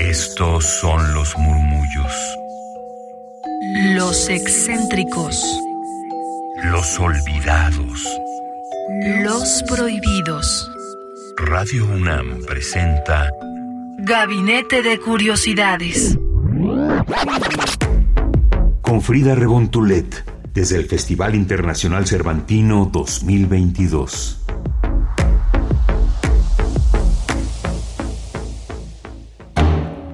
Estos son los murmullos. Los excéntricos. Los olvidados. Los prohibidos. Radio UNAM presenta Gabinete de Curiosidades. Con Frida Rebontulet, desde el Festival Internacional Cervantino 2022.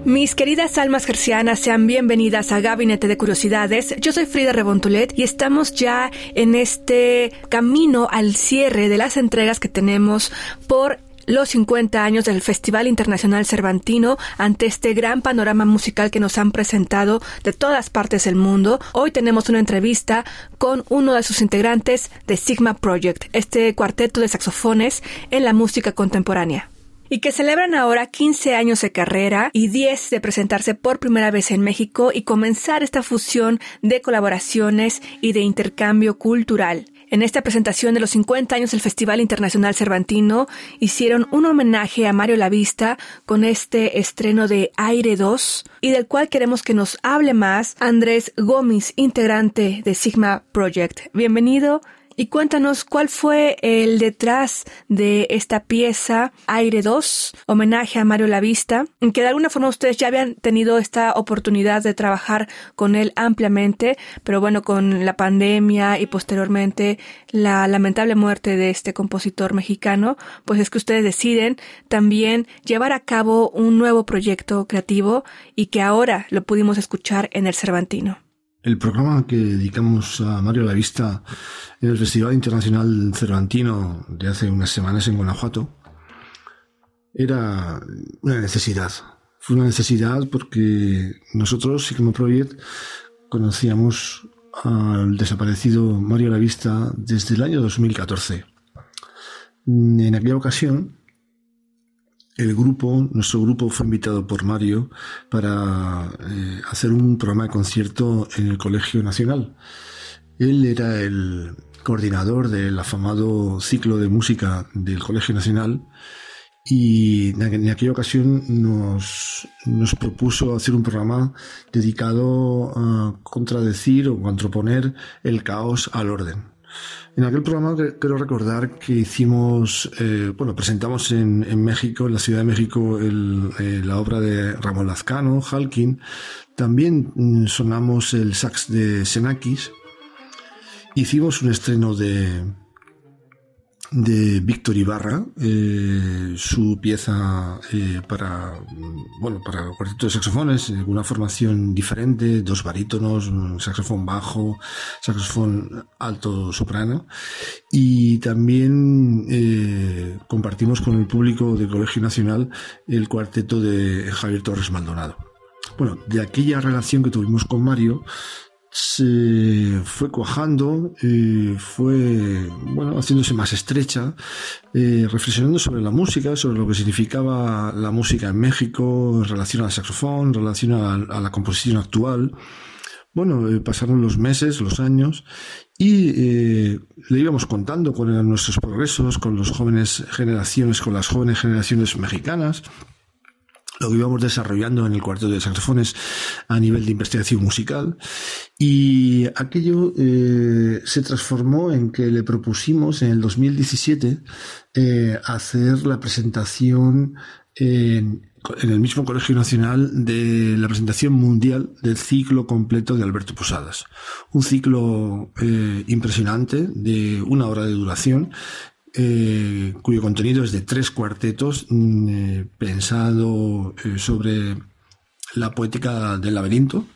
Mis queridas almas gercianas, sean bienvenidas a Gabinete de Curiosidades. Yo soy Frida Rebontulet y estamos ya en este camino al cierre de las entregas que tenemos por los 50 años del Festival Internacional Cervantino ante este gran panorama musical que nos han presentado de todas partes del mundo. Hoy tenemos una entrevista con uno de sus integrantes de Sigma Project, este cuarteto de saxofones en la música contemporánea y que celebran ahora 15 años de carrera y 10 de presentarse por primera vez en México y comenzar esta fusión de colaboraciones y de intercambio cultural. En esta presentación de los 50 años del Festival Internacional Cervantino hicieron un homenaje a Mario Lavista con este estreno de Aire 2 y del cual queremos que nos hable más Andrés Gómez, integrante de Sigma Project. Bienvenido y cuéntanos cuál fue el detrás de esta pieza Aire 2, homenaje a Mario Lavista, que de alguna forma ustedes ya habían tenido esta oportunidad de trabajar con él ampliamente, pero bueno, con la pandemia y posteriormente la lamentable muerte de este compositor mexicano, pues es que ustedes deciden también llevar a cabo un nuevo proyecto creativo y que ahora lo pudimos escuchar en el Cervantino. El programa que dedicamos a Mario La Vista en el Festival Internacional Cervantino de hace unas semanas en Guanajuato era una necesidad. Fue una necesidad porque nosotros, Sigma Project, conocíamos al desaparecido Mario La Vista desde el año 2014. En aquella ocasión, el grupo, nuestro grupo fue invitado por Mario para eh, hacer un programa de concierto en el Colegio Nacional. Él era el coordinador del afamado ciclo de música del Colegio Nacional y en aquella ocasión nos, nos propuso hacer un programa dedicado a contradecir o antroponer el caos al orden. En aquel programa quiero recordar que hicimos, eh, bueno, presentamos en, México, en la Ciudad de México, eh, la obra de Ramón Lazcano, Halkin. También mm, sonamos el sax de Senakis. Hicimos un estreno de, de Víctor Ibarra, eh, su pieza eh, para bueno para cuarteto de saxofones, una formación diferente, dos barítonos, un saxofón bajo, saxofón alto soprano, y también eh, compartimos con el público del Colegio Nacional el cuarteto de Javier Torres Maldonado. Bueno, de aquella relación que tuvimos con Mario, se fue cuajando, eh, fue bueno, haciéndose más estrecha, eh, reflexionando sobre la música, sobre lo que significaba la música en México en relación al saxofón, en relación a, la composición actual. Bueno, eh, pasaron los meses, los años, y le íbamos contando cuáles eran nuestros progresos con las jóvenes generaciones, con las jóvenes generaciones mexicanas, lo que íbamos desarrollando en el cuarto de saxofones a nivel de investigación musical y aquello eh, se transformó en que le propusimos en el 2017 eh, hacer la presentación en, en, el mismo Colegio Nacional de la presentación mundial del ciclo completo de Alberto Posadas. Un ciclo eh, impresionante de una hora de duración eh, cuyo contenido es de tres cuartetos mm, eh, pensado eh, sobre la poética del laberinto,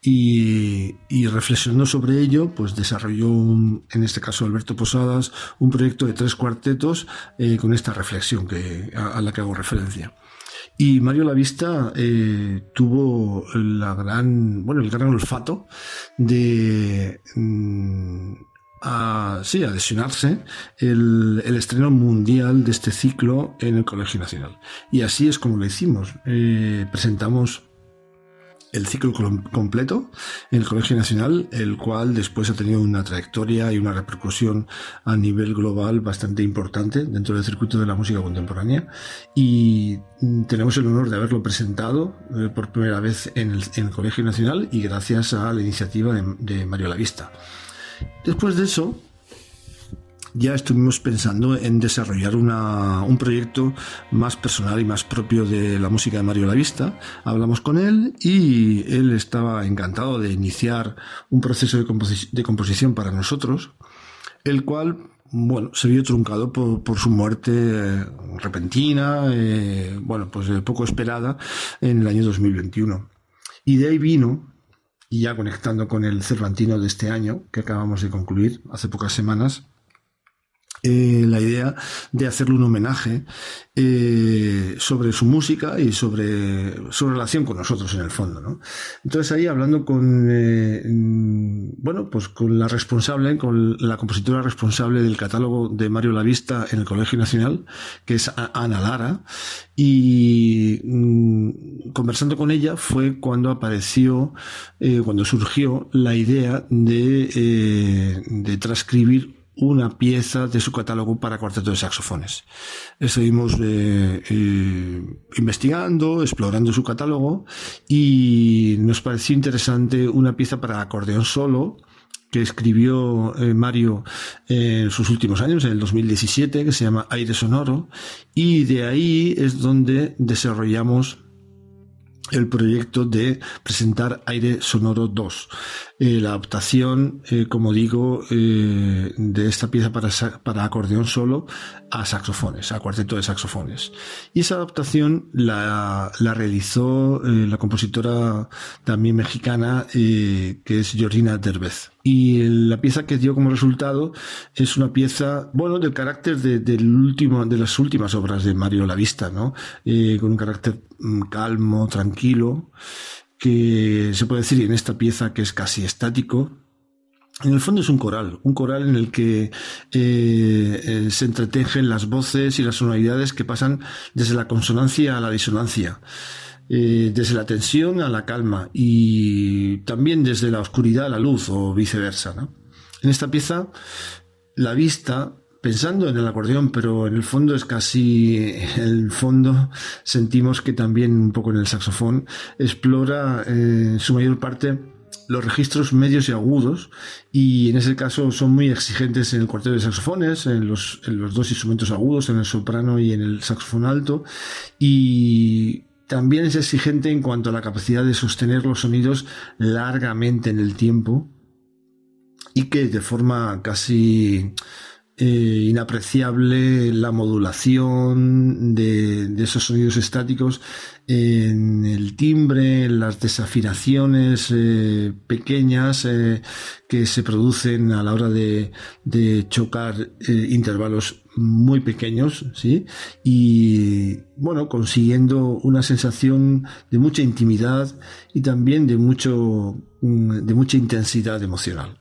y, y, reflexionando sobre ello, pues desarrolló, en este caso Alberto Posadas, un proyecto de tres cuartetos con esta reflexión que, a, la que hago referencia. Y Mario Lavista tuvo la gran, bueno, el gran olfato de mm, a, sí, a lesionarse el, el, estreno mundial de este ciclo en el Colegio Nacional. Y así es como lo hicimos. Eh, presentamos el ciclo completo en el Colegio Nacional, el cual después ha tenido una trayectoria y una repercusión a nivel global bastante importante dentro del circuito de la música contemporánea. Y mm, tenemos el honor de haberlo presentado eh, por primera vez en el, Colegio Nacional y gracias a la iniciativa de, de Mario Lavista. Después de eso, ya estuvimos pensando en desarrollar un proyecto más personal y más propio de la música de Mario Lavista. Hablamos con él y él estaba encantado de iniciar un proceso de, composición para nosotros, el cual bueno, se vio truncado por, su muerte eh, repentina, eh, bueno, pues eh, poco esperada en el año 2021. Y de ahí vino, y ya conectando con el Cervantino de este año, que acabamos de concluir hace pocas semanas, eh, la idea de hacerle un homenaje eh, sobre su música y sobre su relación con nosotros en el fondo. ¿no? Entonces ahí hablando con, eh, bueno, pues con la responsable, con la compositora responsable del catálogo de Mario Lavista en el Colegio Nacional, que es Ana Lara, y mm, conversando con ella fue cuando apareció, cuando surgió la idea de, de transcribir una pieza de su catálogo para cuarteto de saxofones. Estuvimos eh, eh, investigando, explorando su catálogo y nos pareció interesante una pieza para acordeón solo que escribió eh, Mario en sus últimos años, en el 2017, que se llama Aire Sonoro, y de ahí es donde desarrollamos el proyecto de presentar Aire Sonoro 2. Eh, la adaptación, eh, como digo, eh, de esta pieza para, para acordeón solo a saxofones, a cuarteto de saxofones. Y esa adaptación la, la realizó la compositora también mexicana, que es Georgina Derbez. Y la pieza que dio como resultado es una pieza, bueno, del carácter de, del último, de las últimas obras de Mario Lavista, ¿no? con un carácter mm, calmo, tranquilo que se puede decir en esta pieza que es casi estático. En el fondo es un coral, un coral en el que eh, eh, se entretejen las voces y las sonoridades que pasan desde la consonancia a la disonancia, eh, desde la tensión a la calma y también desde la oscuridad a la luz o viceversa. En esta pieza, la vista pensando en el acordeón, pero en el fondo es casi, el fondo sentimos que también un poco en el saxofón explora eh, en su mayor parte los registros medios y agudos y en ese caso son muy exigentes en el cuarteto de saxofones, en los, en los dos instrumentos agudos, en el soprano y en el saxofón alto y también es exigente en cuanto a la capacidad de sostener los sonidos largamente en el tiempo y que de forma casi eh, inapreciable la modulación de, esos sonidos estáticos en el timbre, en las desafinaciones eh, pequeñas eh, que se producen a la hora de, chocar intervalos muy pequeños, ¿sí? Y bueno, consiguiendo una sensación de mucha intimidad y también de mucho, mm, de mucha intensidad emocional.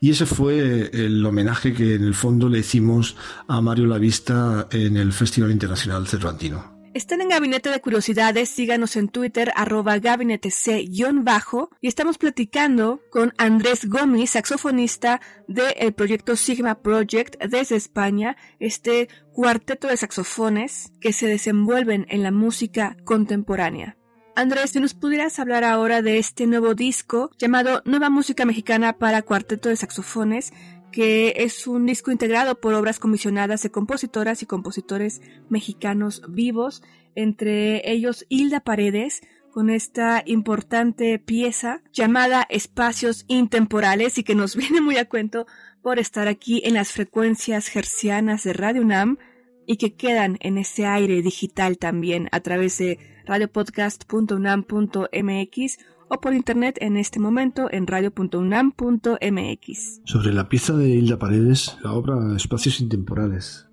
Y ese fue el homenaje que en el fondo le hicimos a Mario Lavista en el Festival Internacional Cervantino. Están en Gabinete de Curiosidades, síganos en Twitter, arroba gabinete C-bajo, y estamos platicando con Andrés Gómez, saxofonista del proyecto Sigma Project desde España, este cuarteto de saxofones que se desenvuelven en la música contemporánea. Andrés, si nos pudieras hablar ahora de este nuevo disco llamado Nueva Música Mexicana para Cuarteto de Saxofones, que es un disco integrado por obras comisionadas de compositoras y compositores mexicanos vivos, entre ellos Hilda Paredes, con esta importante pieza llamada Espacios Intemporales y que nos viene muy a cuento por estar aquí en las frecuencias hercianas de Radio UNAM y que quedan en ese aire digital también a través de radiopodcast.unam.mx o por internet en este momento en radio.unam.mx. Sobre la pieza de Hilda Paredes, la obra Espacios Intemporales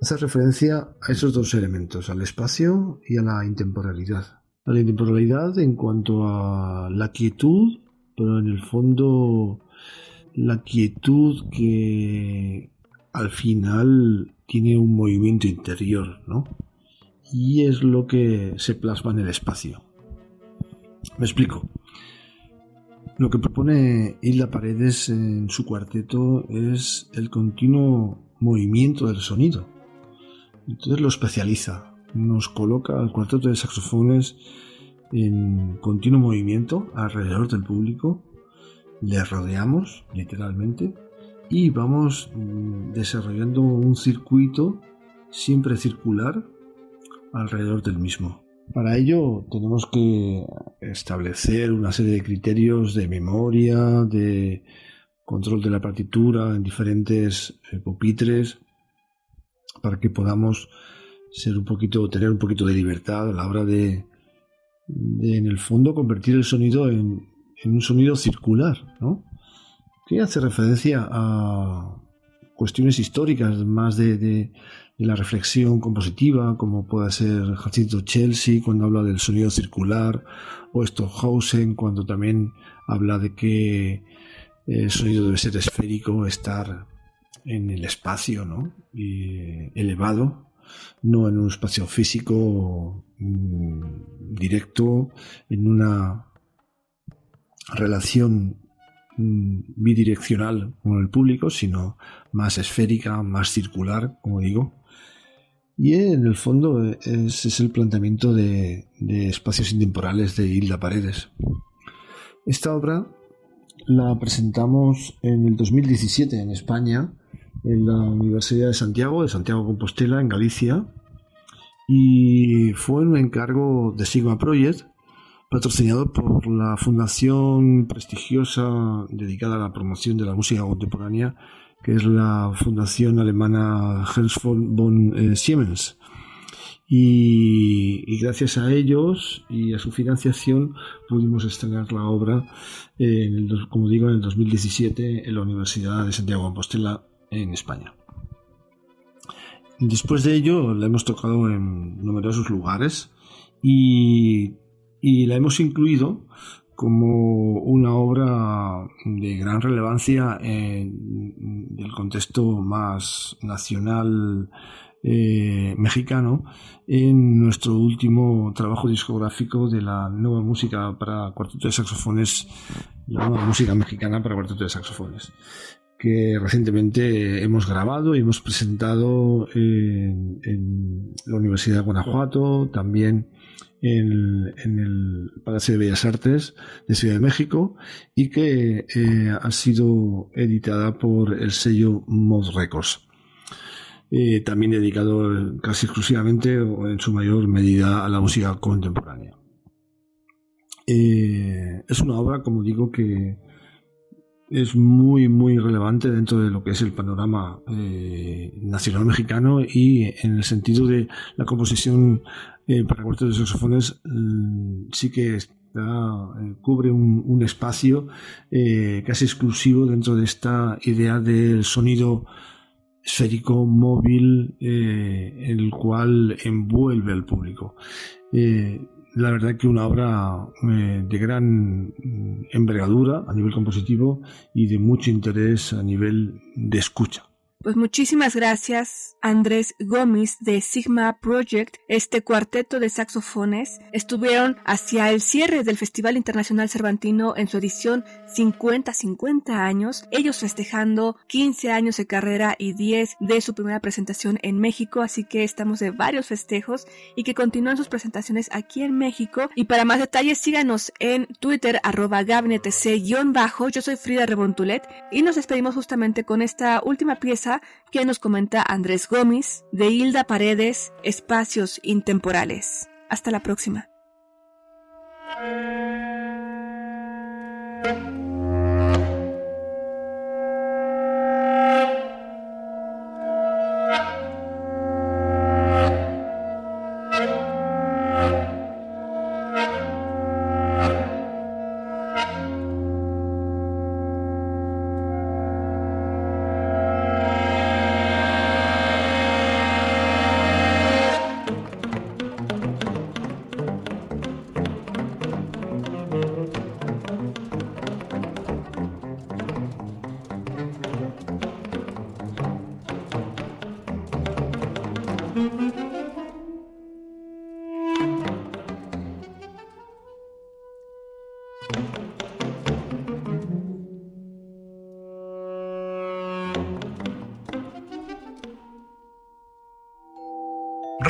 hace referencia a esos dos elementos, al espacio y a la intemporalidad. A la intemporalidad en cuanto a la quietud, pero en el fondo la quietud que al final tiene un movimiento interior, ¿no? Y es lo que se plasma en el espacio. Me explico. Lo que propone Hilda Paredes en su cuarteto es el continuo movimiento del sonido. Entonces lo especializa, nos coloca al cuarteto de saxofones en continuo movimiento alrededor del público, le rodeamos literalmente y vamos mm, desarrollando un circuito siempre circular alrededor del mismo. Para ello tenemos que establecer una serie de criterios de memoria, de control de la partitura en diferentes eh, pupitres, para que podamos ser un poquito, tener un poquito de libertad a la hora de, en el fondo, convertir el sonido en, un sonido circular, ¿no? Que hace referencia a cuestiones históricas más de, la reflexión compositiva, como puede ser Jacinto Chelsea cuando habla del sonido circular, o Stockhausen cuando también habla de que el sonido debe ser esférico, estar en el espacio, ¿no? Y elevado, no en un espacio físico mm, directo, en una relación bidireccional con el público, sino más esférica, más circular, como digo. Y en el fondo ese es el planteamiento de, de espacios intemporales de Hilda Paredes. Esta obra la presentamos en el 2017 en España en la Universidad de Santiago, de Santiago Compostela, en Galicia, y fue un encargo de Sigma Project, patrocinado por la fundación prestigiosa dedicada a la promoción de la música contemporánea, que es la fundación alemana Hans von eh, Siemens. Y, gracias a ellos y a su financiación pudimos estrenar la obra, como digo, en el 2017 en la Universidad de Santiago Compostela en España. Después de ello la hemos tocado en numerosos lugares y, la hemos incluido como una obra de gran relevancia en el contexto más nacional eh, mexicano en nuestro último trabajo discográfico de la nueva música para cuarteto de saxofones, la nueva música mexicana para cuarteto de saxofones que recientemente hemos grabado y hemos presentado en, la Universidad de Guanajuato, también en, el Palacio de Bellas Artes de Ciudad de México y que eh, ha sido editada por el sello Mod Records. Eh, también dedicado casi exclusivamente o en su mayor medida a la música contemporánea. Eh, es una obra, como digo, que, es muy, muy relevante dentro de lo que es el panorama nacional mexicano y en el sentido de la composición eh, para cuartetos de saxofones mm, sí que eh, cubre un, espacio casi exclusivo dentro de esta idea del sonido esférico, móvil, el cual envuelve al público la verdad que una obra eh, de gran envergadura a nivel compositivo y de mucho interés a nivel de escucha. Pues muchísimas gracias, Andrés Gómez de Sigma Project. Este cuarteto de saxofones estuvieron hacia el cierre del Festival Internacional Cervantino en su edición 50-50 años, ellos festejando 15 años de carrera y 10 de su primera presentación en México, así que estamos de varios festejos y que continúan sus presentaciones aquí en México. Y para más detalles síganos en Twitter arroba gabinetec-bajo, yo soy Frida Rebontulet y nos despedimos justamente con esta última pieza que nos comenta Andrés Gómez de Hilda Paredes, Espacios Intemporales. Hasta la próxima.